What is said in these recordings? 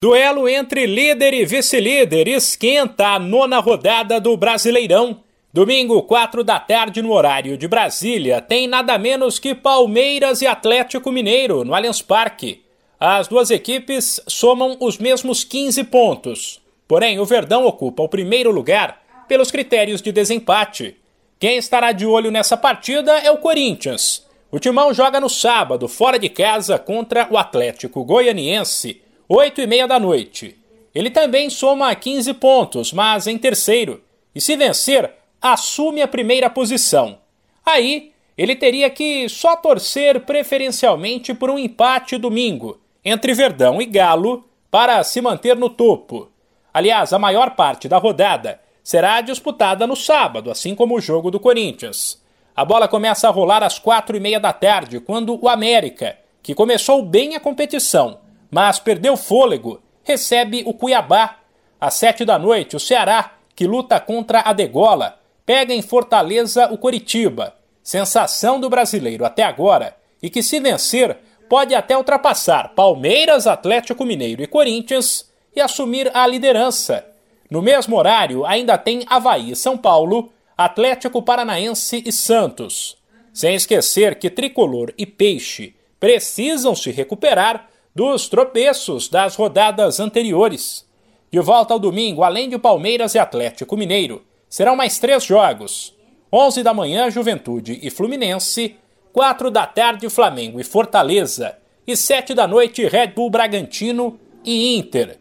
Duelo entre líder e vice-líder esquenta a nona rodada do Brasileirão. Domingo, 4 da tarde, no horário de Brasília, tem nada menos que Palmeiras e Atlético Mineiro no Allianz Parque. As duas equipes somam os mesmos 15 pontos. Porém, o Verdão ocupa o primeiro lugar pelos critérios de desempate. Quem estará de olho nessa partida é o Corinthians. O Timão joga no sábado, fora de casa, contra o Atlético Goianiense 8 e meia da noite. Ele também soma 15 pontos, mas em terceiro. E se vencer, assume a primeira posição. Aí, ele teria que só torcer preferencialmente por um empate domingo entre Verdão e Galo para se manter no topo. Aliás, a maior parte da rodada será disputada no sábado, assim como o jogo do Corinthians. A bola começa a rolar às quatro e meia da tarde, quando o América, que começou bem a competição, mas perdeu fôlego, recebe o Cuiabá. Às sete da noite, o Ceará, que luta contra a Degola, pega em Fortaleza o Coritiba, sensação do brasileiro até agora, e que se vencer pode até ultrapassar Palmeiras, Atlético Mineiro e Corinthians e assumir a liderança. No mesmo horário, ainda tem Havaí e São Paulo, Atlético Paranaense e Santos. Sem esquecer que Tricolor e Peixe precisam se recuperar dos tropeços das rodadas anteriores. De volta ao domingo, além de Palmeiras e Atlético Mineiro, serão mais três jogos. 11 da manhã, Juventude e Fluminense, 4 da tarde, Flamengo e Fortaleza, e 7 da noite, Red Bull Bragantino e Inter.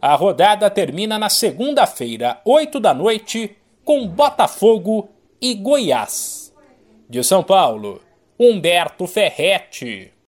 A rodada termina na segunda-feira, 8 da noite, com Botafogo e Goiás. De São Paulo, Humberto Ferretti.